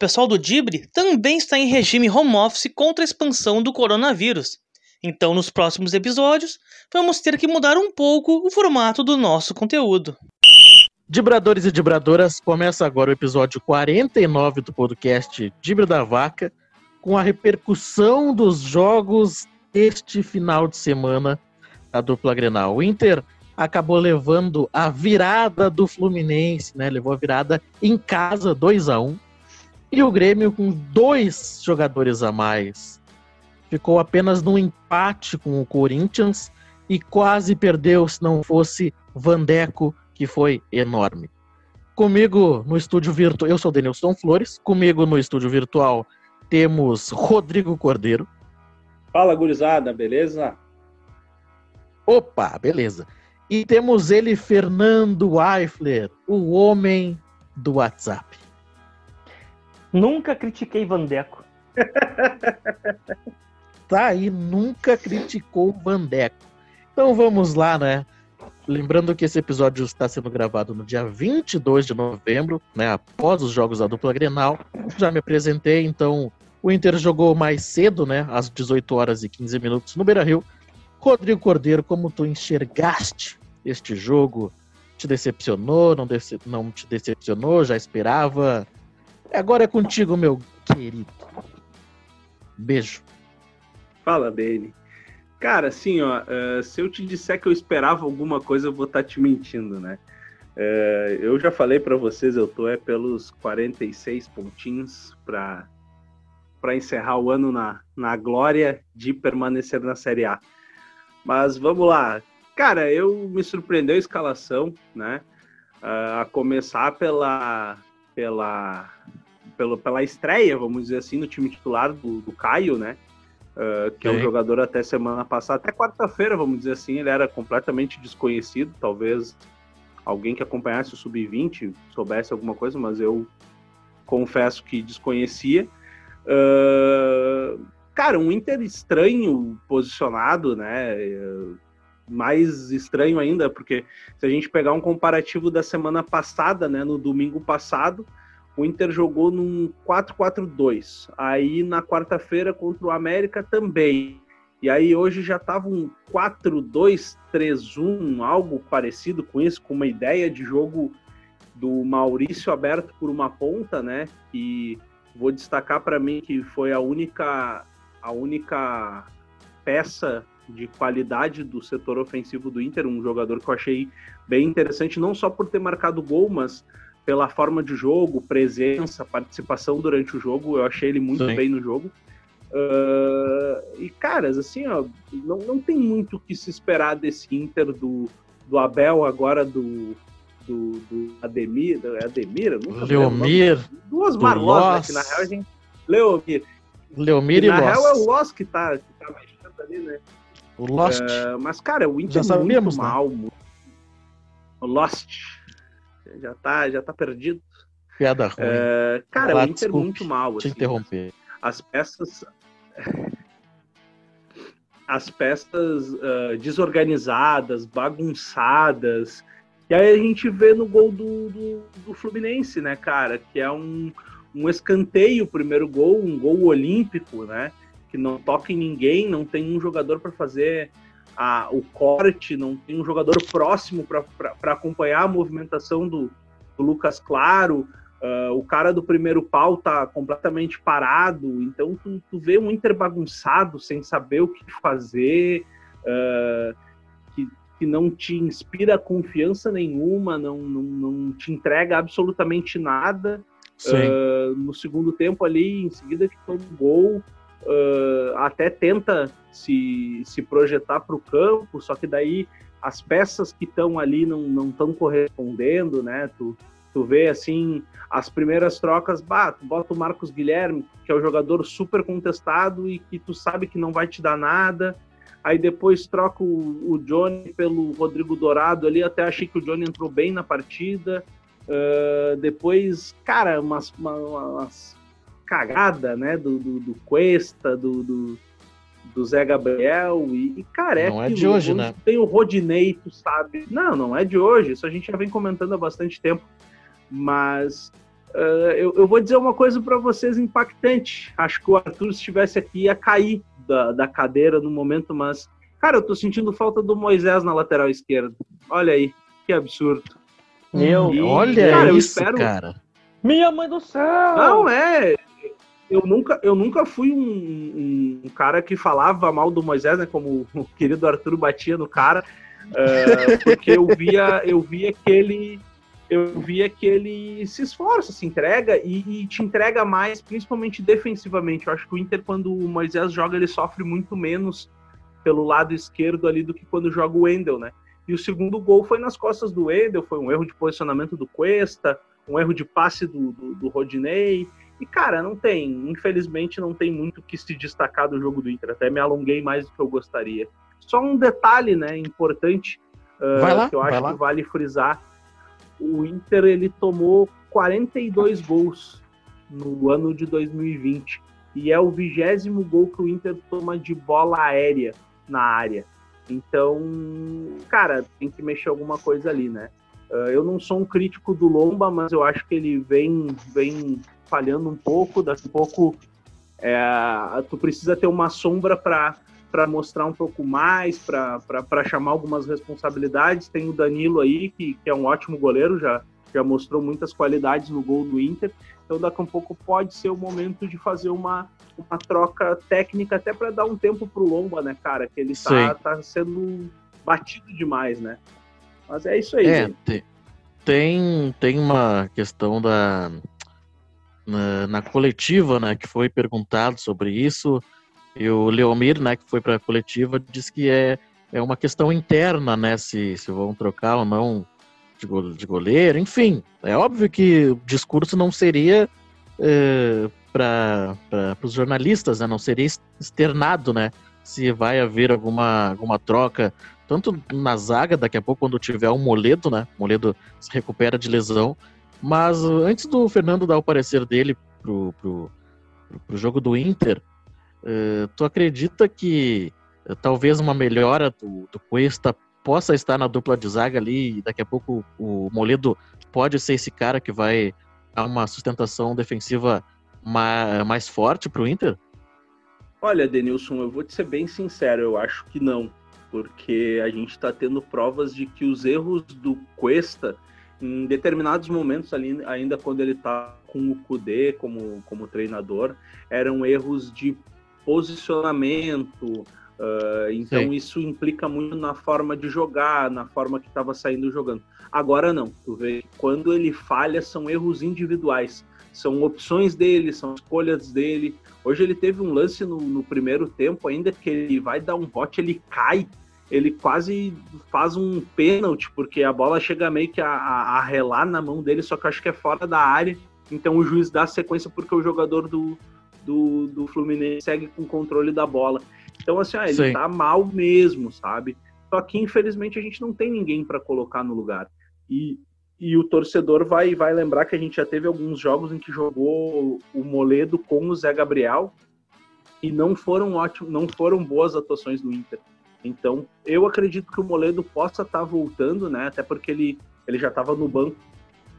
Pessoal do Dibre também está em regime home office contra a expansão do coronavírus. Então, nos próximos episódios, vamos ter que mudar um pouco o formato do nosso conteúdo. Dibradores e dibradoras, começa agora o episódio 49 do podcast Dibre da Vaca, com a repercussão dos jogos este final de semana da dupla Grenal. O Inter acabou levando a virada do Fluminense, né? Levou a virada em casa, 2 a 1 E o Grêmio, com dois jogadores a mais, ficou apenas no empate com o Corinthians e quase perdeu se não fosse Vandeco, que foi enorme. Comigo no estúdio virtual, eu sou Denilson Flores, comigo no estúdio virtual temos Rodrigo Cordeiro. Fala, gurizada, beleza? Opa, beleza. E temos ele, Fernando Eifler, o homem do WhatsApp. Nunca critiquei Vandeco. tá aí, nunca criticou Vandeco. Então vamos lá, né? Lembrando que esse episódio está sendo gravado no dia 22 de novembro, né, após os jogos da dupla Grenal. Já me apresentei, então o Inter jogou mais cedo, né, às 18 horas e 15 minutos no Beira-Rio. Rodrigo Cordeiro, como tu enxergaste este jogo? Te decepcionou? Não, dece não te decepcionou? Já esperava? Agora é contigo, meu querido. Beijo. Fala, Beni. Cara, assim, ó, uh, se eu te disser que eu esperava alguma coisa, eu vou estar tá te mentindo, né? Uh, eu já falei para vocês, eu tô é pelos 46 pontinhos para para encerrar o ano na, na glória de permanecer na Série A. Mas vamos lá. Cara, eu me surpreendeu a escalação, né? Uh, a começar pela, pela, pela, pela estreia, vamos dizer assim, no time titular do, do Caio, né? Uh, que é. é um jogador até semana passada, até quarta-feira, vamos dizer assim, ele era completamente desconhecido. Talvez alguém que acompanhasse o Sub-20 soubesse alguma coisa, mas eu confesso que desconhecia. Uh, cara, um Inter estranho posicionado, né? Mais estranho ainda, porque se a gente pegar um comparativo da semana passada, né? No domingo passado, o Inter jogou num 4-4-2. Aí na quarta-feira contra o América também. E aí hoje já tava um 4-2-3-1, algo parecido com isso, com uma ideia de jogo do Maurício aberto por uma ponta, né? E vou destacar para mim que foi a única a única peça de qualidade do setor ofensivo do Inter, um jogador que eu achei bem interessante, não só por ter marcado gol, mas pela forma de jogo, presença, participação durante o jogo, eu achei ele muito Sim. bem no jogo. Uh, e, caras, assim, ó, não, não tem muito o que se esperar desse Inter do, do Abel agora, do, do, do Ademir, do Ademir, nunca Leomir, duas Marlos, né, que na real a gente... Leomir. Leomir e, e Na real é o Loss que tá, que tá mexendo ali, né? O Lost. Uh, mas, cara, o Inter já é muito né? mal. Muito... O Lost. Já tá, já tá perdido. Piada ruim. Uh, cara, Lá, o Inter é desculpe, muito mal. Assim, te interromper. As peças... As peças uh, desorganizadas, bagunçadas, e aí a gente vê no gol do, do, do Fluminense, né, cara? Que é um, um escanteio, o primeiro gol, um gol olímpico, né? Que não toca em ninguém, não tem um jogador para fazer a, o corte, não tem um jogador próximo para acompanhar a movimentação do, do Lucas Claro. Uh, o cara do primeiro pau tá completamente parado, então tu, tu vê um Inter bagunçado, sem saber o que fazer. Uh, que não te inspira confiança nenhuma, não, não, não te entrega absolutamente nada. Uh, no segundo tempo ali, em seguida que um gol, uh, até tenta se, se projetar para o campo, só que daí as peças que estão ali não estão correspondendo, né? Tu, tu vê assim, as primeiras trocas, bah, tu bota o Marcos Guilherme, que é um jogador super contestado e que tu sabe que não vai te dar nada aí depois troca o, o Johnny pelo Rodrigo Dourado ali, até achei que o Johnny entrou bem na partida. Uh, depois, cara, umas, umas cagada, né, do, do, do Cuesta, do, do, do, Zé Gabriel, e, e cara, é Não é de hoje, né? Tem o Rodinei, tu sabe. Não, não é de hoje, isso a gente já vem comentando há bastante tempo, mas Uh, eu, eu, vou dizer uma coisa para vocês impactante. Acho que o Arthur, se estivesse aqui, ia cair da, da cadeira no momento, mas, cara, eu tô sentindo falta do Moisés na lateral esquerda. Olha aí, que absurdo. Meu, e, olha cara, isso, espero... cara. Minha mãe do céu! Não, é. Eu nunca, eu nunca fui um, um, cara que falava mal do Moisés, né? Como o querido Arthur batia no cara. Uh, porque eu via, eu via que ele eu via que ele se esforça, se entrega e, e, te entrega mais, principalmente defensivamente. Eu acho que o Inter, quando o Moisés joga, ele sofre muito menos pelo lado esquerdo ali do que quando joga o Wendel, né? E o segundo gol foi nas costas do Wendel, foi um erro de posicionamento do Cuesta, um erro de passe do, do, do Rodinei. E, cara, não tem, infelizmente, não tem muito que se destacar do jogo do Inter. Até me alonguei mais do que eu gostaria. Só um detalhe, né, importante, uh, lá, que eu acho que vale frisar o Inter ele tomou 42 gols no ano de 2020 e é o vigésimo gol que o Inter toma de bola aérea na área. Então, cara, tem que mexer alguma coisa ali, né? Uh, eu não sou um crítico do Lomba, mas eu acho que ele vem, vem falhando um pouco. Daqui a pouco, é, tu precisa ter uma sombra para mostrar um pouco mais, para chamar algumas responsabilidades. Tem o Danilo aí, que, que é um ótimo goleiro, já, já mostrou muitas qualidades no gol do Inter. Então, daqui a pouco pode ser o momento de fazer uma, uma troca técnica, até para dar um tempo para o Lomba, né, cara? Que ele está tá sendo batido demais, né? Mas é isso aí. É, tem, tem uma questão da. Na, na coletiva, né, que foi perguntado sobre isso e o Leomir, né, que foi para a coletiva, disse que é, é uma questão interna, né, se, se vão trocar ou não de goleiro, enfim. É óbvio que o discurso não seria é, para os jornalistas, né, não seria externado, né, se vai haver alguma, alguma troca, tanto na zaga, daqui a pouco, quando tiver um Moledo, né, Moledo se recupera de lesão, mas antes do Fernando dar o parecer dele pro, pro, pro jogo do Inter, Uh, tu acredita que uh, talvez uma melhora do, do Cuesta possa estar na dupla de zaga ali e daqui a pouco o Moledo pode ser esse cara que vai dar uma sustentação defensiva mais, mais forte para o Inter? Olha, Denilson, eu vou te ser bem sincero, eu acho que não, porque a gente está tendo provas de que os erros do Cuesta, em determinados momentos ali, ainda quando ele está com o Kudê como, como treinador, eram erros de posicionamento. Uh, então Sim. isso implica muito na forma de jogar, na forma que estava saindo jogando. Agora não, tu vê quando ele falha são erros individuais, são opções dele, são escolhas dele. Hoje ele teve um lance no, no primeiro tempo, ainda que ele vai dar um bote, ele cai, ele quase faz um pênalti, porque a bola chega meio que a, a, relar na mão dele, só que eu acho que é fora da área. Então o juiz dá sequência porque o jogador do, do, do Fluminense segue com o controle da bola. Então, assim, ah, ele Sim. tá mal mesmo, sabe? Só que, infelizmente, a gente não tem ninguém para colocar no lugar. E, e o torcedor vai, vai lembrar que a gente já teve alguns jogos em que jogou o Moledo com o Zé Gabriel e não foram ótimos, não foram boas atuações do Inter. Então, eu acredito que o Moledo possa estar tá voltando, né? Até porque ele, ele já estava no banco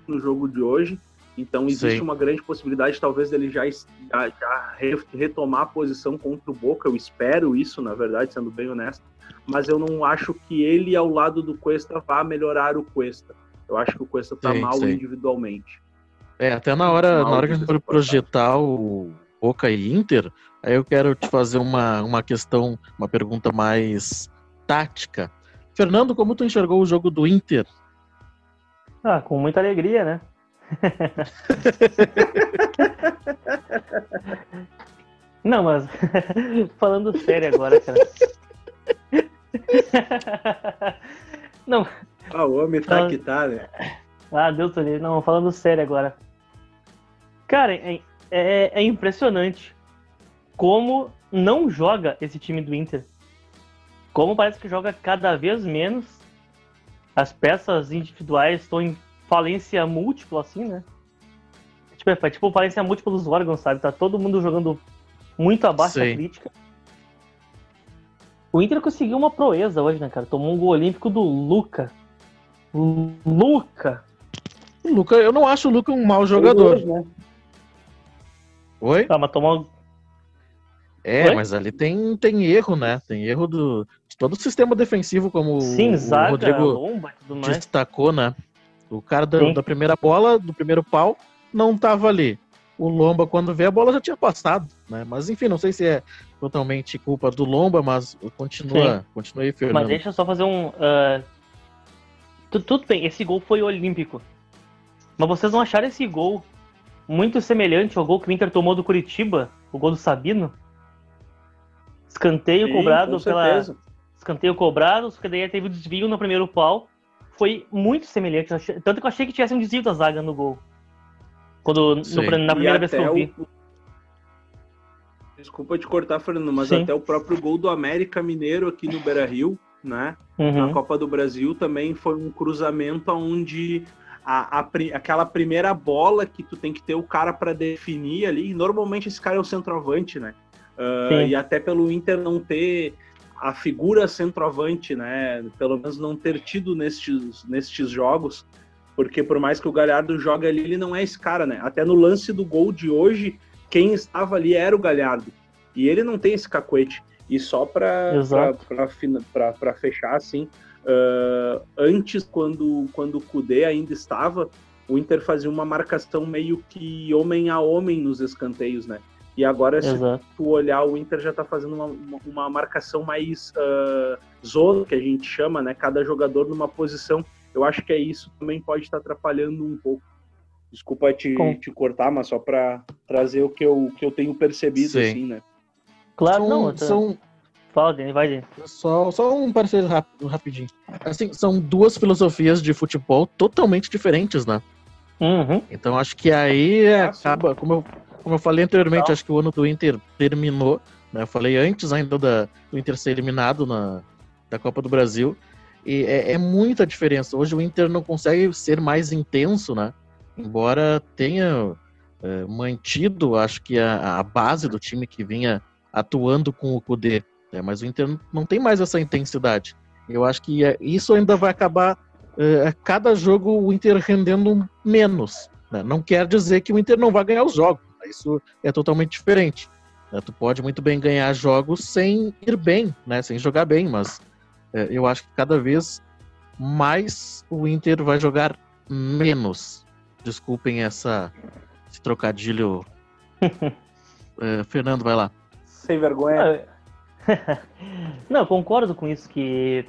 no jogo de hoje. Então existe Sim. uma grande possibilidade, talvez, dele já, já, já, retomar a posição contra o Boca. Eu espero isso, na verdade, sendo bem honesto. Mas eu não acho que ele, ao lado do Cuesta, vá melhorar o Cuesta. Eu acho que o Cuesta está mal sim. individualmente. É, até na hora, na hora que a gente for projetar o Boca e Inter, aí eu quero te fazer uma, uma questão, uma pergunta mais tática. Fernando, como tu enxergou o jogo do Inter? Ah, com muita alegria, né? Não, mas falando sério agora, cara. Não. Ah, o homem tá que tá, né? Ah, Deus do Não, falando sério agora. Cara, é, é, é impressionante como não joga esse time do Inter. Como parece que joga cada vez menos. As peças individuais estão em falência múltipla, assim, né? Tipo, é, tipo falência múltipla dos órgãos, sabe? Tá todo mundo jogando muito abaixo Sim. da crítica. O Inter conseguiu uma proeza hoje, né, cara? Tomou um gol olímpico do Luca. Luca! O Luca, eu não acho o Luca um mau jogador. Dois, né? Oi? Tá, mas tomou. É, mas ali tem, tem erro, né? Tem erro do, de todo o sistema defensivo, como o- Sim, o zaga, Rodrigo lomba tudo mais. destacou, né? O cara da, Sim. da primeira bola, do primeiro pau, não tava ali. O Lomba, quando vê a bola, já tinha passado, né? Mas enfim, não sei se é totalmente culpa do Lomba, mas continua, continua aí, Fernando. Mas deixa eu só fazer um. ah, tu- tudo bem, esse gol foi olímpico. Mas vocês não acharam esse gol muito semelhante ao gol que o Inter tomou do Curitiba? O gol do Sabino? Escanteio Sim, cobrado com pela. certeza. Escanteio cobrado, só que daí teve o desvio no primeiro pau. Foi muito semelhante. Tanto que eu achei que tivesse um desvio da zaga no gol. Quando, no- na primeira E vez que eu vi. o- Desculpa te cortar, Fernando, mas Sim. até o próprio gol do América Mineiro aqui no Beira Rio, né? Uhum. na Copa do Brasil também foi um cruzamento onde a, a aquela primeira bola que tu tem que ter o cara para definir ali, normalmente esse cara é o centroavante, né? Sim. e até pelo Inter não ter a figura centroavante, né? Pelo menos não ter tido nestes, nestes jogos, porque por mais que o Galhardo jogue ali, ele não é esse cara, né? Até no lance do gol de hoje, quem estava ali era o Galhardo. E ele não tem esse cacuete. E só para fechar, assim, ah, antes, quando, quando o Kudê ainda estava, o Inter fazia uma marcação meio que homem a homem nos escanteios, né? E agora, se Exato. tu olhar, o Inter já tá fazendo uma, uma, uma marcação mais ah, zona, que a gente chama, né? Cada jogador numa posição. Eu acho que é isso também pode estar atrapalhando um pouco. Desculpa te, Com- te cortar, mas só para trazer o que eu, que eu tenho percebido, Sim. assim, né? Claro, são, não. tô- são Fala, Dani, vai, Dani. só, só um parecer rápido, rapidinho. Assim, são duas filosofias de futebol totalmente diferentes, né? Uhum. Então acho que aí é, Ah, acaba, como eu, como eu falei anteriormente, acho que o ano do Inter terminou, né? Eu falei antes ainda da, do Inter ser eliminado na, da Copa do Brasil. E é, é muita diferença. Hoje o Inter não consegue ser mais intenso, né? Embora tenha é, mantido, acho que a, a base do time que vinha atuando com o Kudê. né? Mas o Inter não- tem mais essa intensidade. Eu acho que é- isso ainda vai acabar é, a cada jogo o Inter rendendo menos. né? Não quer dizer que o Inter não vai ganhar os jogos. Isso é totalmente diferente. né? Tu pode muito bem ganhar jogos sem ir bem, né? sem jogar bem, mas é, eu acho que cada vez mais o Inter vai jogar menos. Desculpem essa, esse trocadilho. É, Fernando, vai lá. Sem vergonha. Não, eu concordo com isso, que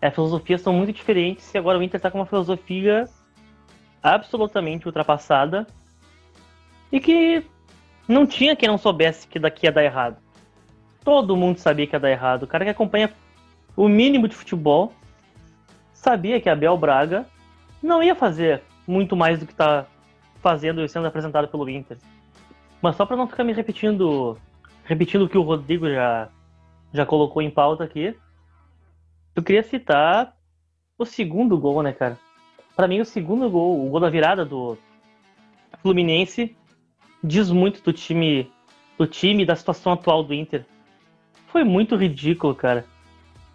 as filosofias são muito diferentes e agora o Inter tá com uma filosofia absolutamente ultrapassada e que não tinha quem não soubesse que daqui ia dar errado. Todo mundo sabia que ia dar errado. O cara que acompanha o mínimo de futebol sabia que Abel Braga não ia fazer muito mais do que tá fazendo e sendo apresentado pelo Inter. Mas só para não ficar me repetindo, repetindo o que o Rodrigo já já colocou em pauta aqui, eu queria citar o segundo gol, né, cara? Pra mim, o segundo gol, o gol da virada do Fluminense, diz muito do time, do time da situação atual do Inter. Foi muito ridículo, cara.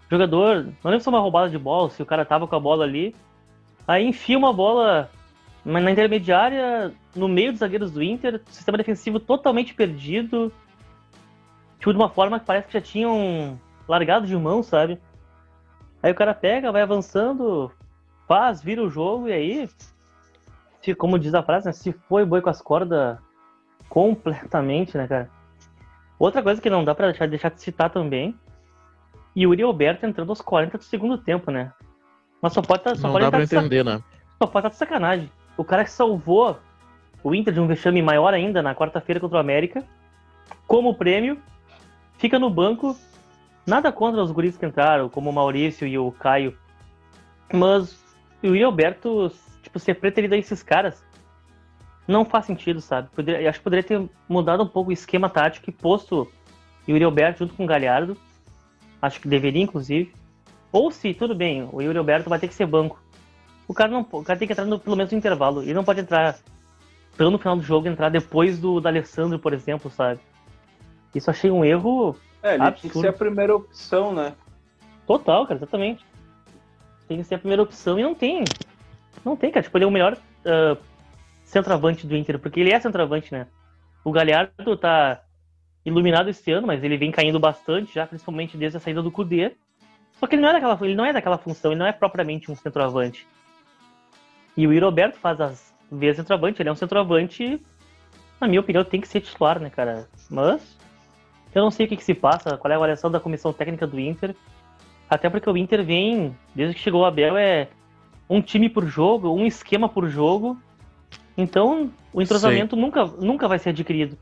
O jogador, não lembro se foi uma roubada de bola, se o cara tava com a bola ali, aí enfia uma bola na intermediária, no meio dos zagueiros do Inter, sistema defensivo totalmente perdido, tipo, de uma forma que parece que já tinham largado de mão, sabe? Aí o cara pega, vai avançando, faz, vira o jogo, e aí, se, como diz a frase, né, se foi boi com as cordas completamente, né, cara? Outra coisa que não dá pra deixar, deixar de citar também, Yuri Alberto entrando aos 40 do segundo tempo, né? Mas só pode, tá- só Não pode dá pra entrar de sac- entender, né? só pode estar de sacanagem. O cara que salvou o Inter de um vexame maior ainda na quarta-feira contra o América, como prêmio, fica no banco. Nada contra os guris que entraram, como o Maurício e o Caio. Mas o Yuri Alberto, tipo, ser preterido a esses caras, não faz sentido, sabe? Poderia, acho que poderia ter mudado um pouco o esquema tático e posto Yuri Alberto junto com o Galhardo. Acho que deveria, inclusive. Ou se, tudo bem, o Yuri Alberto vai ter que ser banco. O cara não, o cara tem que entrar no, pelo menos no intervalo. Ele não pode entrar pelo no final do jogo entrar depois do da Alessandro, por exemplo, sabe? Isso achei um erro É, ele Absurdo. tinha que ser a primeira opção, né? total, cara, exatamente. Tem que ser a primeira opção e não tem. Não tem, cara. Tipo, ele é o melhor. uh, centroavante do Inter, porque ele é centroavante, né? O Galhardo tá iluminado esse ano, mas ele vem caindo bastante já, principalmente desde a saída do Cudê. Só que ele não é daquela, ele não é daquela função, ele não é propriamente um centroavante. E o Roberto faz as vezes centroavante, ele é um centroavante, na minha opinião, tem que ser titular, né, cara? Mas eu não sei o que, que se passa, qual é a avaliação da comissão técnica do Inter. Até porque o Inter vem, desde que chegou o Abel, é um time por jogo, um esquema por jogo. Então, o entrosamento nunca, nunca vai ser adquirido.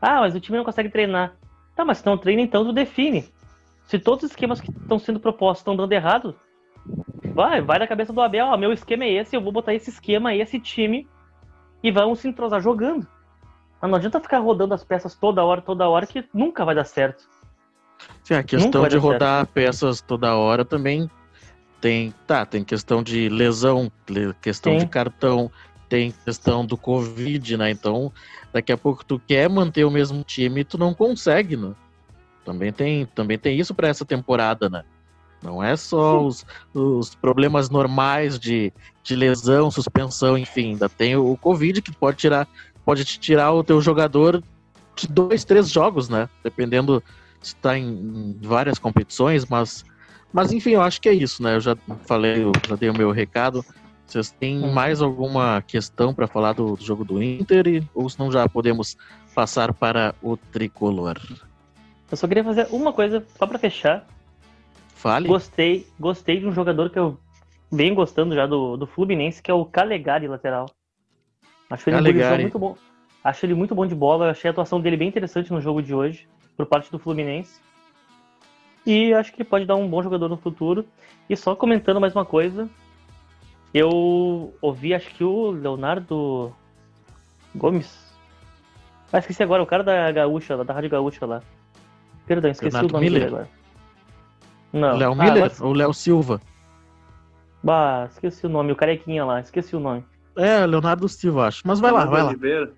Ah, mas o time não consegue treinar. Tá, mas se não treina, então tu define. Se todos os esquemas que estão sendo propostos estão dando errado, vai, vai na cabeça do Abel, ó, meu esquema é esse, eu vou botar esse esquema, esse time, e vamos se entrosar jogando. Mas não adianta ficar rodando as peças toda hora, toda hora, que nunca vai dar certo. Sim, a questão de rodar certo. peças toda hora também tem, tá, tem questão de lesão, questão Sim. de cartão, tem questão do Covid, né? Então, daqui a pouco tu quer manter o mesmo time e tu não consegue, né? Também tem, também tem isso para essa temporada, né? Não é só os, os problemas normais de, de lesão, suspensão, enfim, ainda tem o Covid que pode tirar, pode te tirar o teu jogador de dois, três jogos, né? Dependendo se está em, várias competições, mas, mas enfim, eu acho que é isso, né? Eu já falei, eu já dei o meu recado. Vocês têm uhum. mais alguma questão para falar do, do, jogo do Inter? Ou senão já podemos passar para o tricolor? Eu só queria fazer uma coisa, só para fechar. Fale. Gostei, gostei de um jogador que eu venho gostando já do, do Fluminense, que é o Calegari, lateral. Acho ele Calegari. muito bom. Acho ele muito bom de bola. Achei a atuação dele bem interessante no jogo de hoje, por parte do Fluminense. E acho que ele pode dar um bom jogador no futuro. E só comentando mais uma coisa, eu ouvi, acho que o Leonardo Gomes. Ah, esqueci agora, o cara da Gaúcha, da Rádio Gaúcha lá. Perdão, esqueci Leonardo o nome Miller. dele agora. Não. Léo ah, Miller mas... ou Léo Silva? Bah, esqueci o nome, o carequinha lá, esqueci o nome. É, Leonardo Silva, acho. Mas vai Leonardo lá, vai Oliveira. lá.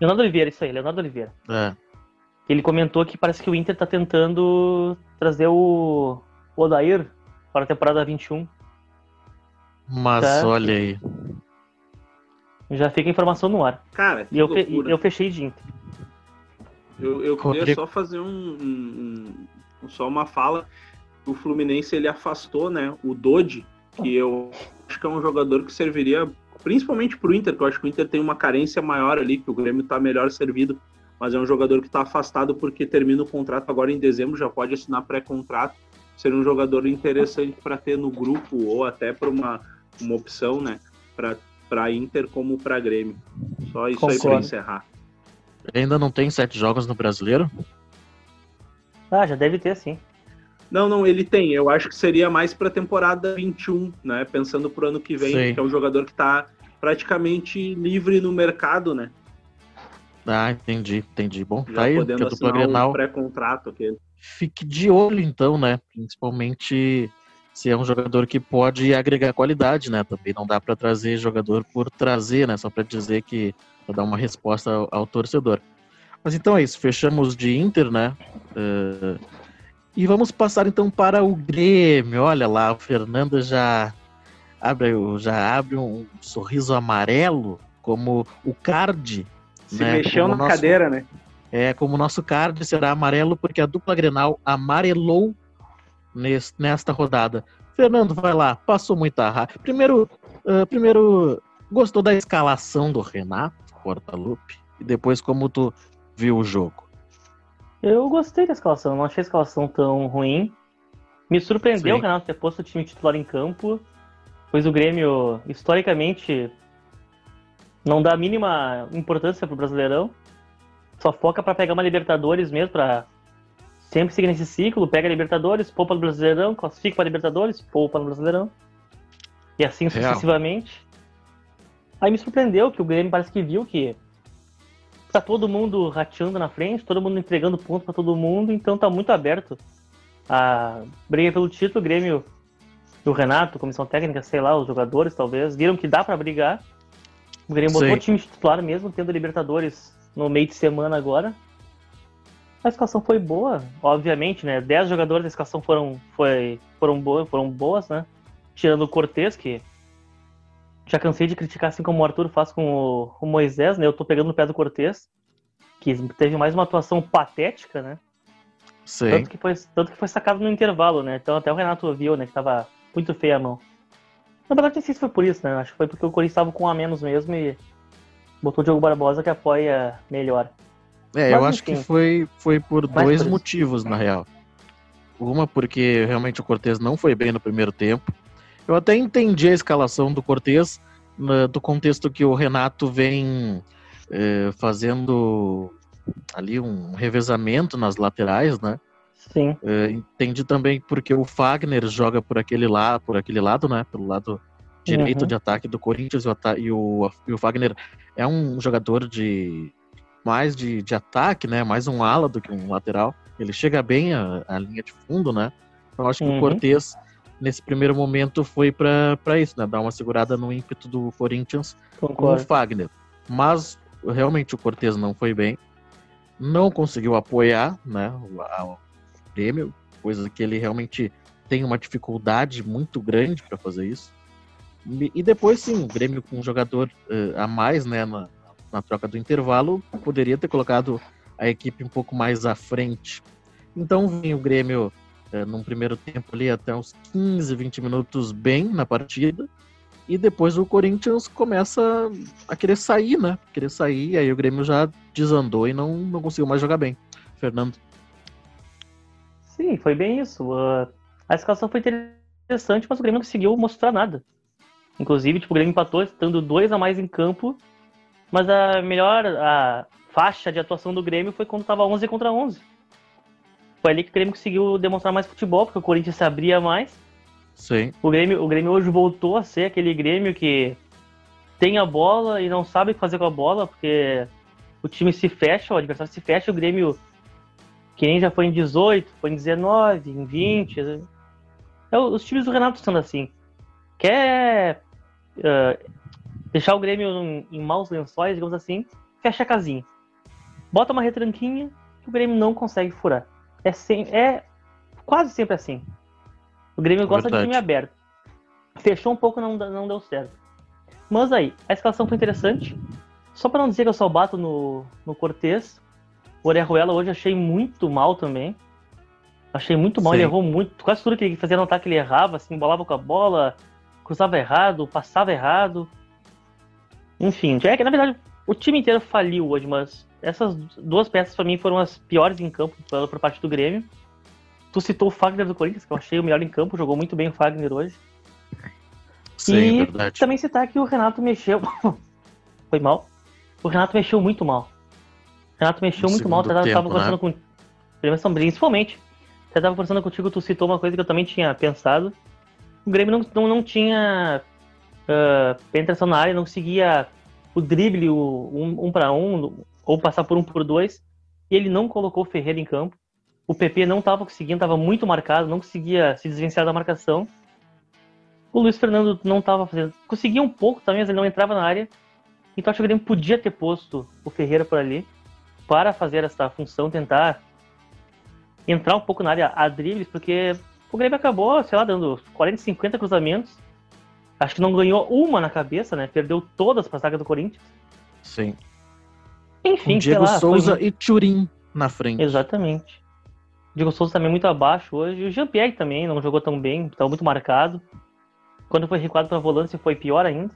Leonardo Oliveira, isso aí, Leonardo Oliveira. É. Ele comentou que parece que o Inter tá tentando trazer o, o Odair para a temporada 21. Mas tá? olha aí. Já fica a informação no ar. Cara, e eu, eu fechei de Inter. Eu, eu queria só fazer um, um, um, só uma fala. O Fluminense ele afastou, né, o Dodi, que eu acho que é um jogador que serviria principalmente para o Inter, que eu acho que o Inter tem uma carência maior ali, que o Grêmio está melhor servido, mas é um jogador que está afastado porque termina o contrato agora em dezembro, já pode assinar pré-contrato. Seria um jogador interessante para ter no grupo ou até para uma uma opção, né, para Inter como para Grêmio. Só isso Concordo. aí para encerrar. Ainda não tem sete jogos no Brasileiro? Ah, já deve ter sim. Não, não, ele tem. Eu acho que seria mais para temporada 21, né? Pensando pro ano que vem, Sei. que é um jogador que está praticamente livre no mercado, né? Ah, entendi, entendi. Bom, Já tá aí, podendo que a Grenal... um pré-contrato aquele. Fique de olho então, né? Principalmente se é um jogador que pode agregar qualidade, né? Também não dá para trazer jogador por trazer, né? Só para dizer que para dar uma resposta ao, ao, torcedor. Mas então é isso, fechamos de Inter, né? Uh, e vamos passar então para o Grêmio. Olha lá, o Fernando já abre, já abre um sorriso amarelo, como o card. Se né? mexeu como na nosso, cadeira, né? É, como o nosso card será amarelo, porque a dupla Grenal amarelou nesta rodada. Fernando, vai lá, passou muita raiva. Primeiro, uh, primeiro, gostou da escalação do Renato Portaluppi? E depois, como tu viu o jogo? Eu gostei da escalação, não achei a escalação tão ruim. Me surpreendeu Sim. o Renato ter posto o time titular em campo, pois o Grêmio, historicamente, não dá a mínima importância pro Brasileirão. Só foca para pegar uma Libertadores mesmo, para sempre seguir nesse ciclo, pega a Libertadores, poupa no Brasileirão, classifica para Libertadores, poupa no Brasileirão. E assim Real. sucessivamente. Aí me surpreendeu que o Grêmio parece que viu que tá todo mundo rateando na frente, todo mundo entregando ponto para todo mundo, então tá muito aberto a briga pelo título. O Grêmio, o Renato, comissão técnica, sei lá, os jogadores talvez, viram que dá para brigar. O Grêmio botou o time titular mesmo, tendo Libertadores no meio de semana agora. A escalação foi boa, obviamente, né? Dez jogadores da escalação foram, foi, foram, boas, foram boas, né? Tirando o Cortez, que já cansei de criticar, assim como o Arthur faz com o, o Moisés, né? Eu tô pegando no pé do Cortez, que teve mais uma atuação patética, né? Sim. Tanto que, foi, tanto que foi sacado no intervalo, né? Então até o Renato viu, né? Que tava muito feia a mão. Na verdade, não sei se foi por isso, né? Acho que foi porque o Corinthians tava com um a menos mesmo e botou o Diogo Barbosa que apoia melhor. É, Mas, eu acho que foi, foi por Mais dois por motivos, na real. Uma, porque realmente o Cortez não foi bem no primeiro tempo. Eu até entendi a escalação do Cortez, do contexto que o Renato vem eh, fazendo ali um revezamento nas laterais, né? Sim. Eh, entendi também porque o Fagner joga por aquele, lá, por aquele lado, né? Pelo lado direito Uhum. de ataque do Corinthians e o, e o, o Fagner é um jogador de mais de, de ataque, né? Mais um ala do que um lateral. Ele chega bem à, à linha de fundo, né? Então acho que Uhum. o Cortez nesse primeiro momento foi para isso, né? Dar uma segurada no ímpeto do Corinthians com o Concordo. Fagner. Mas realmente o Cortez não foi bem. Não conseguiu apoiar né, o, o Grêmio, coisa que ele realmente tem uma dificuldade muito grande para fazer isso. E, depois, sim, o Grêmio com um jogador eh, a mais né, na, na troca do intervalo, poderia ter colocado a equipe um pouco mais à frente. Então vem o Grêmio eh, num primeiro tempo ali até uns 15, 20 minutos bem na partida. E depois o Corinthians começa a querer sair, né? Querer sair, e aí o Grêmio já desandou e não, não conseguiu mais jogar bem. Fernando. Sim, foi bem isso. Ah, a escalação foi interessante, mas o Grêmio não conseguiu mostrar nada. Inclusive, tipo, o Grêmio empatou, estando dois a mais em campo, mas a melhor a faixa de atuação do Grêmio foi quando tava 11 contra 11. Foi ali que o Grêmio conseguiu demonstrar mais futebol, porque o Corinthians se abria mais. Sim, O Grêmio, o Grêmio hoje voltou a ser aquele Grêmio que tem a bola e não sabe o que fazer com a bola, porque o time se fecha, o adversário se fecha, o Grêmio, que nem já foi em 18, foi em 19, em 20. É, o- os times do Renato sendo assim. Quer ah, deixar o Grêmio em, em maus lençóis, digamos assim, fecha a casinha. Bota uma retranquinha que o Grêmio não consegue furar. É, sem, é quase sempre assim. O Grêmio gosta Verdade. de time aberto. Fechou um pouco, não, não deu certo. Mas aí, a escalação foi interessante. Só para não dizer que eu só bato no, no Cortez, o Orejuela hoje achei muito mal também. Achei muito mal, Sim. ele errou muito. Quase tudo que ele fazia no ataque ele errava, assim, bolava com a bola, cruzava errado, passava errado. Enfim, é que na verdade o time inteiro faliu hoje, mas essas duas peças para mim foram as piores em campo por, por parte do Grêmio. Tu citou o Fagner do Corinthians, que eu achei o melhor em campo, jogou muito bem o Fagner hoje. sim, E verdade. Também citar que o Renato mexeu. Foi mal. O Renato mexeu muito mal. O Renato mexeu No muito mal. Até tava tempo, conversando com. Primeiro, Principalmente. Até tava conversando contigo, tu citou uma coisa que eu também tinha pensado. O Grêmio não, não, não tinha ah, penetração na área, não conseguia o drible, o um, um para um, ou passar por um por dois. E ele não colocou o Ferreira em campo. O PP não tava conseguindo, tava muito marcado, não conseguia se desvencilhar da marcação. O Luiz Fernando não estava fazendo. Conseguia um pouco também, mas ele não entrava na área. Então acho que o Grêmio podia ter posto o Ferreira por ali para fazer essa função, tentar entrar um pouco na área a dribles, porque o Grêmio acabou, sei lá, dando 40, 50 cruzamentos. Acho que não ganhou uma na cabeça, né? Perdeu todas para a zaga do Corinthians. Sim. Enfim, Com Diego sei lá, foi Souza muito- e Turim na frente. Exatamente. Diego Souza também muito abaixo hoje. O Jean-Pierre também não jogou tão bem, estava muito marcado. Quando foi recuado para volância foi pior ainda.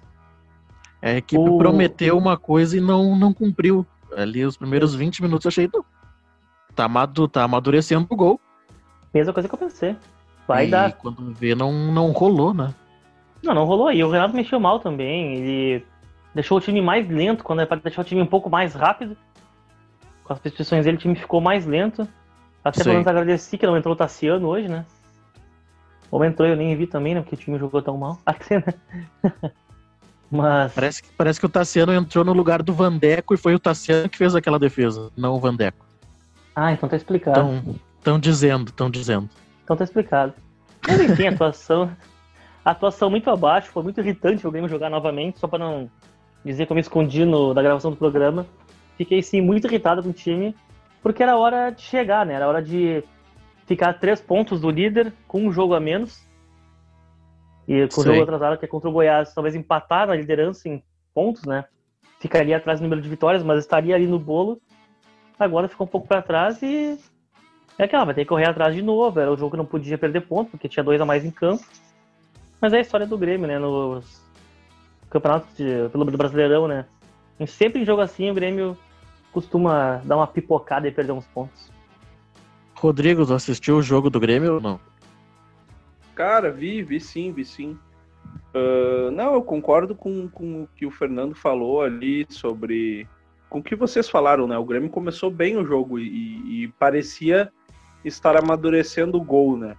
É, A equipe O- prometeu uma coisa e não, não cumpriu. Ali os primeiros 20 minutos eu achei, não. Tá, amadu, tá amadurecendo o gol. Mesma coisa que eu pensei. Vai e dar. quando vê, não, não rolou, né? Não, não rolou. E o Renato mexeu mal também. Ele deixou o time mais lento, quando é para deixar o time um pouco mais rápido. Com as substituições dele, o time ficou mais lento. Até pelo menos agradeci que não entrou o Tassiano hoje, né? Ou entrou, eu nem vi também, né? Porque o time jogou tão mal. Até, né? Mas. Parece que, parece que o Tassiano entrou no lugar do Vandeco e foi o Tassiano que fez aquela defesa, não o Vandeco. Ah, então tá explicado. Estão tão dizendo, estão dizendo. Então tá explicado. Mas enfim, a atuação. A atuação muito abaixo, foi muito irritante o Grêmio jogar novamente, só pra não dizer que eu me escondi no, da gravação do programa. Fiquei sim muito irritado com o time, porque era hora de chegar, né? Era hora de ficar três pontos do líder, com um jogo a menos. E com o jogo atrasado, que é contra o Goiás, talvez empatar na liderança em pontos, né? Ficaria atrás no número de vitórias, mas estaria ali no bolo. Agora ficou um pouco para trás e. É aquela, vai ter que correr atrás de novo. Era o jogo que não podia perder ponto, porque tinha dois a mais em campo. Mas é a história do Grêmio, né? Nos campeonatos de, pelo Brasileirão, né? E sempre em jogo assim, o Grêmio costuma dar uma pipocada e perder uns pontos. Rodrigo, tu assistiu o jogo do Grêmio ou não? Cara, vi, vi sim, vi sim. Ah, não, eu concordo com, com o que o Fernando falou ali sobre. Com o que vocês falaram, né? O Grêmio começou bem o jogo e, e parecia estar amadurecendo o gol, né?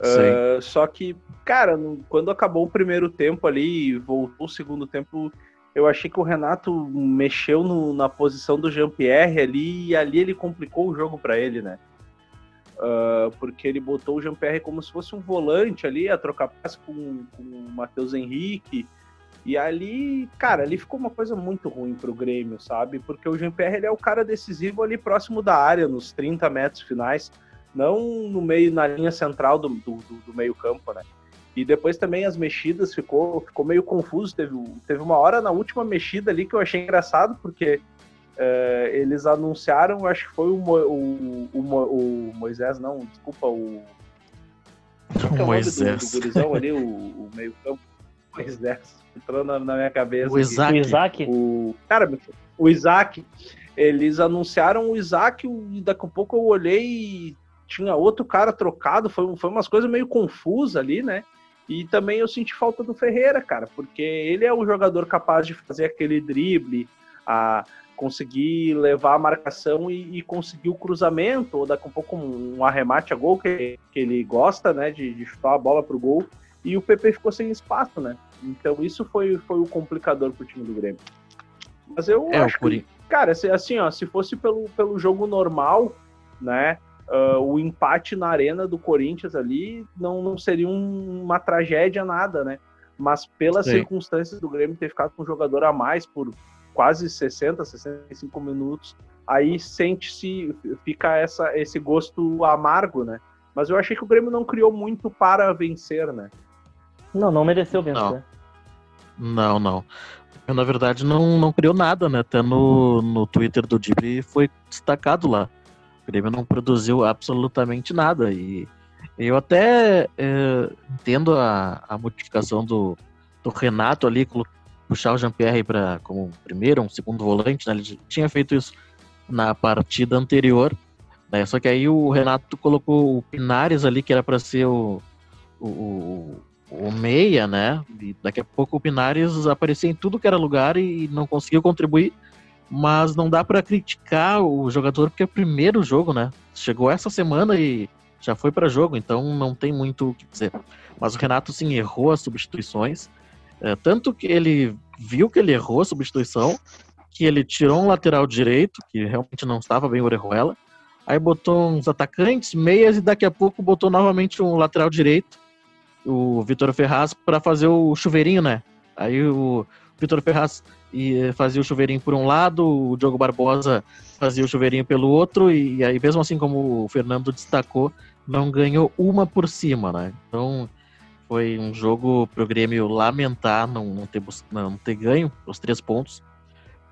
Ah, só que, cara, quando acabou o primeiro tempo ali e voltou o segundo tempo, eu achei que o Renato mexeu no- na posição do Jean-Pierre ali e ali ele complicou o jogo para ele, né? Ah, porque ele botou o Jean-Pierre como se fosse um volante ali, a trocar passe com, com o Matheus Henrique. E ali, cara, ali ficou uma coisa muito ruim pro Grêmio, sabe? Porque o Jean-Pierre ele é o cara decisivo ali próximo da área, nos 30 metros finais, não no meio, na linha central do, do, do- do meio-campo, né? E depois também as mexidas ficou, ficou meio confuso. Teve, teve uma hora na última mexida ali que eu achei engraçado, porque é, eles anunciaram, acho que foi o, Mo- o, o, o Moisés, não, desculpa, o. É o nome do, Moisés. do gurizão ali, o, o meio-campo? Moisés, entrou na, na minha cabeça. O aqui. Isaac. O Isaac, O, cara, o Isaac, eles anunciaram o Isaac e daqui a pouco eu olhei e tinha outro cara trocado, foi, foi umas coisas meio confusas ali, né? E também eu senti falta do Ferreira, cara, porque ele é o jogador capaz de fazer aquele drible, a conseguir levar a marcação e, e conseguir o cruzamento, ou daqui a pouco um, um arremate a gol, que, que ele gosta, né, de, de chutar a bola pro gol, e o PP ficou sem espaço, né? Então isso foi, foi o complicador pro time do Grêmio. Mas eu É, acho que, cara, assim, ó, se fosse pelo, pelo jogo normal, né, ah, o empate na arena do Corinthians ali não, não seria um- uma tragédia nada, né? Mas pelas Sim. circunstâncias do Grêmio ter ficado com um jogador a mais por quase 60, 65 minutos, aí sente-se, fica essa, esse gosto amargo, né? Mas eu achei que o Grêmio não criou muito para vencer, né? não, não mereceu vencer. Não. Não, não. Eu, na verdade, não, não criou nada, né? Até no, no Twitter do Dibri foi destacado lá. Grêmio não produziu absolutamente nada. E eu até é, entendo a, a modificação do, do Renato ali, puxar o Jean-Pierre para como primeiro, um segundo volante, né? Ele tinha feito isso na partida anterior. Né? Só que aí o Renato colocou o Pinares ali, que era para ser o, o- o meia, né? E daqui a pouco o Pinares aparecia em tudo que era lugar e não conseguiu contribuir. Mas não dá para criticar o jogador porque é o primeiro jogo, né? Chegou essa semana e já foi para jogo, então não tem muito o que dizer. Mas o Renato sim errou as substituições. É, tanto que ele viu que ele errou a substituição, que ele tirou um lateral direito, que realmente não estava bem o Orejuela. Aí botou uns atacantes, meias e daqui a pouco botou novamente um lateral direito o Vitor Ferraz para fazer o chuveirinho, né? Aí o Vitor Ferraz e fazia o chuveirinho por um lado, o Diogo Barbosa fazia o chuveirinho pelo outro, e aí mesmo assim como o Fernando destacou, não ganhou uma por cima, né? Então foi um jogo pro Grêmio lamentar não, ter, não ter ganho os três pontos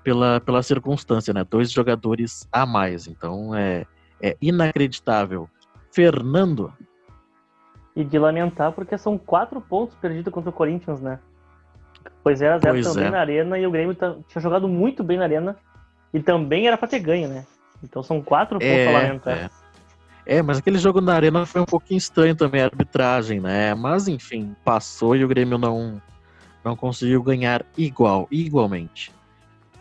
pela, pela circunstância, né? Dois jogadores a mais, então é, é inacreditável. Fernando, E de lamentar, porque são quatro pontos perdidos contra o Corinthians, né? Foi 0x0 Pois também é. na arena e o Grêmio tinha jogado muito bem na arena e também era pra ter ganho, né? Então são quatro pontos a lamentar. é. É, mas aquele jogo na arena foi um pouquinho estranho também a arbitragem, né? Mas enfim, passou e o Grêmio não, não conseguiu ganhar igual, igualmente.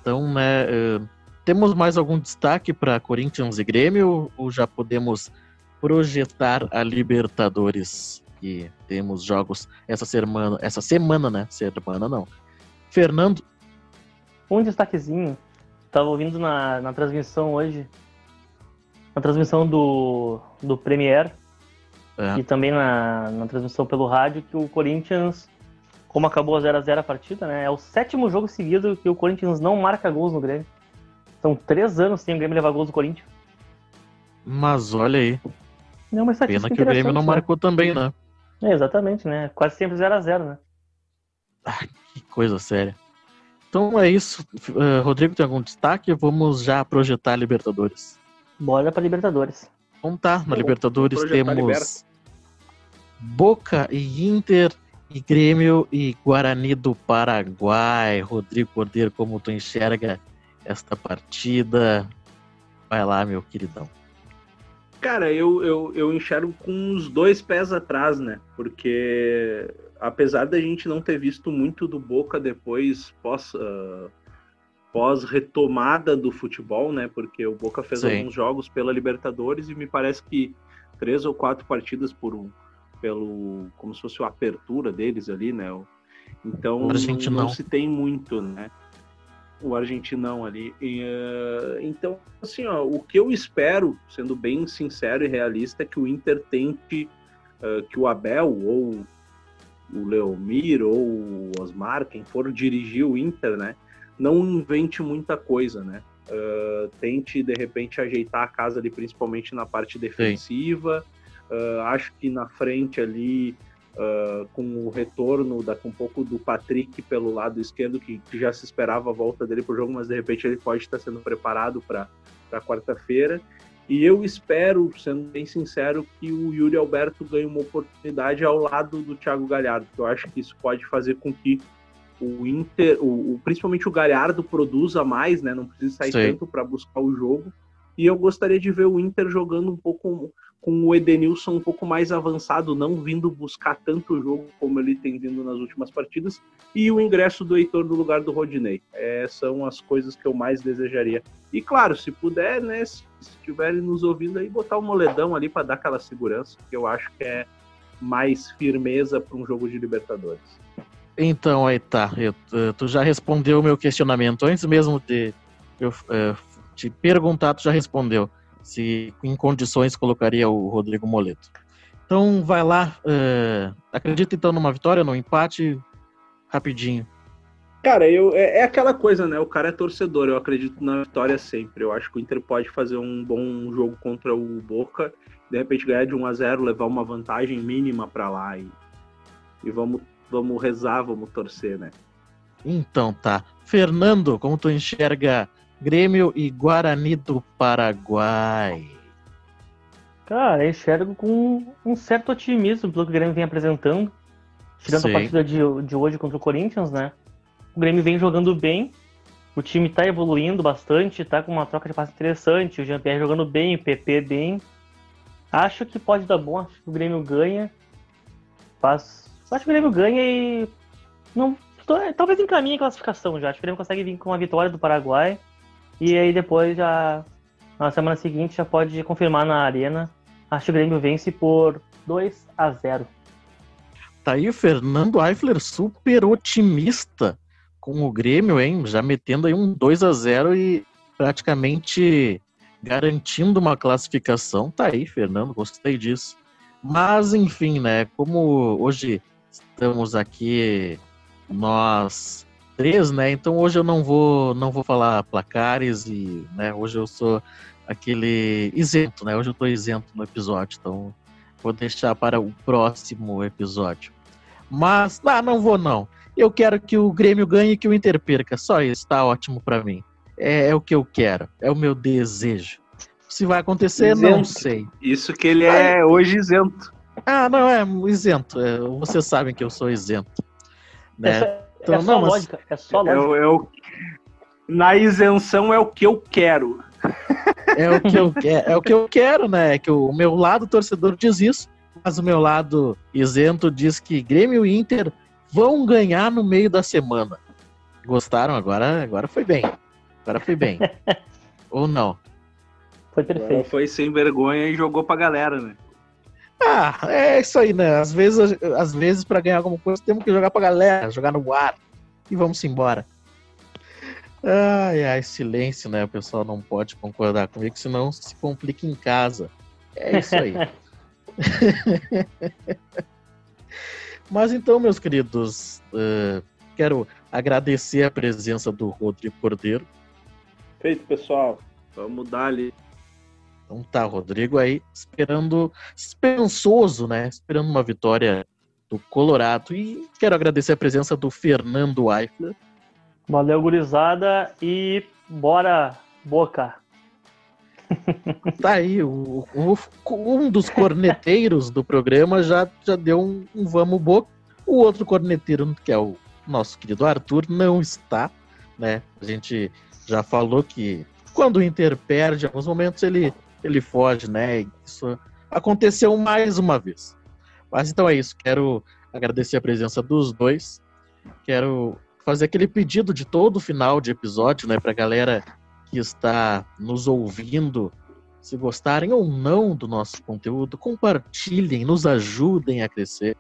Então, né, eh, temos mais algum destaque para Corinthians e Grêmio ou já podemos projetar a Libertadores? E temos jogos essa semana, essa semana, né? Semana não. Fernando, Um destaquezinho, tava ouvindo na, na transmissão hoje, na transmissão do, do Premier É. e também na, na transmissão pelo rádio, que o Corinthians, como acabou 0x0 a partida, né? É o sétimo jogo seguido que o Corinthians não marca gols no Grêmio. São três anos sem o Grêmio levar gols do Corinthians. mas olha aí, É uma estatística pena que o Grêmio não né? marcou também, né? É, exatamente, né? Quase sempre 0x0, né? Ah, que coisa séria. Então é isso. Uh, Rodrigo, tem algum destaque? Vamos já projetar a Libertadores. Bora pra Libertadores. Então tá, na Libertadores temos Boca e Inter e Grêmio e Guarani do Paraguai. Rodrigo Cordeiro, como tu enxerga esta partida? Vai lá, meu queridão. Cara, eu, eu, eu enxergo com os dois pés atrás, né? Porque apesar da gente não ter visto muito do Boca depois, pós, uh, pós retomada do futebol, né? Porque o Boca fez Sim. alguns jogos pela Libertadores e me parece que três ou quatro partidas por um, pelo como se fosse a apertura deles ali, né? Então O argentinão. não se tem muito, né? O argentinão ali. E, uh, então, assim, ó, o que eu espero, sendo bem sincero e realista, é que o Inter tente uh, que o Abel ou o Leomir ou o Osmar, quem for dirigir o Inter, né, não invente muita coisa, né? Uh, tente de repente ajeitar a casa ali, principalmente na parte defensiva. Acho que na frente ali, uh, com o retorno da, com um pouco do Patrick pelo lado esquerdo, que, que já se esperava a volta dele pro jogo, mas de repente ele pode estar sendo preparado para quarta-feira. E eu espero, sendo bem sincero, que o Yuri Alberto ganhe uma oportunidade ao lado do Thiago Galhardo, que eu acho que isso pode fazer com que o Inter, o, o principalmente o Galhardo, produza mais, né? Não precisa sair Sim. tanto para buscar o jogo. E eu gostaria de ver o Inter jogando um pouco com o Edenilson um pouco mais avançado, não vindo buscar tanto jogo como ele tem vindo nas últimas partidas, e o ingresso do Heitor no lugar do Rodinei. É, são as coisas que eu mais desejaria. E claro, se puder, né, se estiverem nos ouvindo aí, botar o moledão ali para dar aquela segurança, que eu acho que é mais firmeza para um jogo de Libertadores. Então, aí tá. Eu, tu já respondeu o meu questionamento antes mesmo de eu uh, te perguntar, tu já respondeu se em condições colocaria o Rodrigo Moleto. Então, vai lá. Uh, acredita então numa vitória, num empate? Rapidinho. Cara, eu, é, é, aquela coisa, né? O cara é torcedor, eu acredito na vitória sempre. Eu acho que o Inter pode fazer um bom jogo contra o Boca, de repente ganhar de 1 a 0 levar uma vantagem mínima para lá e, e vamos, vamos rezar, vamos torcer, né? Então tá. Fernando, como tu enxerga Grêmio e Guarani do Paraguai? Cara, eu enxergo com um certo otimismo pelo que o Grêmio vem apresentando. Tirando Sim. a partida de, de hoje contra o Corinthians, né? O Grêmio vem jogando bem, o time tá evoluindo bastante, tá com uma troca de passe interessante, o Jean-Pierre jogando bem, o PP bem. Acho que pode dar bom, acho que o Grêmio ganha. Faz... Acho que o Grêmio ganha e. Não... Talvez encaminhe a classificação já. Acho que o Grêmio consegue vir com uma vitória do Paraguai. E aí depois já. Na semana seguinte já pode confirmar na arena. Acho que o Grêmio vence por 2 a 0 Tá aí o Fernando Eifler super otimista com o Grêmio, hein? Já metendo aí um 2 a 0 e praticamente garantindo uma classificação. Tá aí, Fernando, gostei disso. Mas, enfim, né? Como hoje estamos aqui nós três, né? Então hoje eu não vou não vou falar placares e, né, hoje eu sou aquele isento, né? Hoje eu tô isento no episódio, então vou deixar para o próximo episódio. Mas, ah, não vou não. Eu quero que o Grêmio ganhe e que o Inter perca. Só isso, tá ótimo para mim. É, é, o que eu quero, é o meu desejo. Se vai acontecer, isento. não sei. Isso que ele é hoje isento. Ah, não, é isento. É, vocês sabem que eu sou isento. Né? É, então, é só não, lógica, é só lógica. Eu, eu, na isenção é o que eu quero. É o que eu quero, é o que eu quero, né? É que o meu lado torcedor diz isso, mas o meu lado isento diz que Grêmio e Inter vão ganhar no meio da semana. Gostaram? Agora, agora foi bem. Agora foi bem. Ou não? Foi perfeito. Agora foi sem vergonha e jogou pra galera, né? Ah, é isso aí, né? Às vezes, às vezes para ganhar alguma coisa, temos que jogar pra galera, jogar no ar. E vamos embora. Ai, ai, silêncio, né? O pessoal não pode concordar comigo, senão se complica em casa. É isso aí. Mas então, meus queridos, uh, quero agradecer a presença do Rodrigo Cordeiro. Feito, pessoal. Vamos dar ali. Então tá, Rodrigo aí esperando, esperançoso, né? Esperando uma vitória do Colorado. E quero agradecer a presença do Fernando Eifler. Valeu, gurizada, e bora, Boca! Tá aí, o, o, um dos corneteiros do programa já, já deu um, um vamos boca. O outro corneteiro, que é o nosso querido Arthur, não está, né? A gente já falou que quando o Inter perde, em alguns momentos ele, ele foge, né? Isso aconteceu mais uma vez. Mas então é isso, quero agradecer a presença dos dois. Quero fazer aquele pedido de todo final de episódio, né, pra galera que está nos ouvindo, se gostarem ou não do nosso conteúdo, compartilhem, nos ajudem a crescer.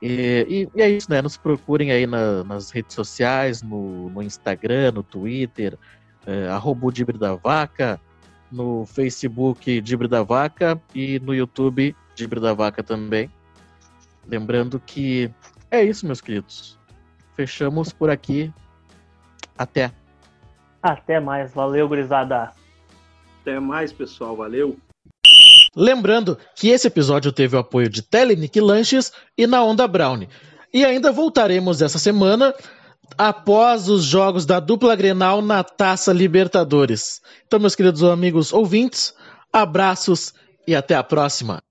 E, e, e é isso, né? Nos procurem aí na, nas redes sociais, no, no Instagram, no Twitter, é, arroba o da Vaca, no Facebook Dibre da Vaca e no YouTube Dibre da Vaca também. Lembrando que é isso, meus queridos. Fechamos por aqui. Até. Até mais. Valeu, gurizada. Até mais, pessoal. Valeu. Lembrando que esse episódio teve o apoio de Telenic Lanches e na Onda Brown. E ainda voltaremos essa semana após os jogos da dupla Grenal na Taça Libertadores. Então, meus queridos amigos ouvintes, abraços e até a próxima.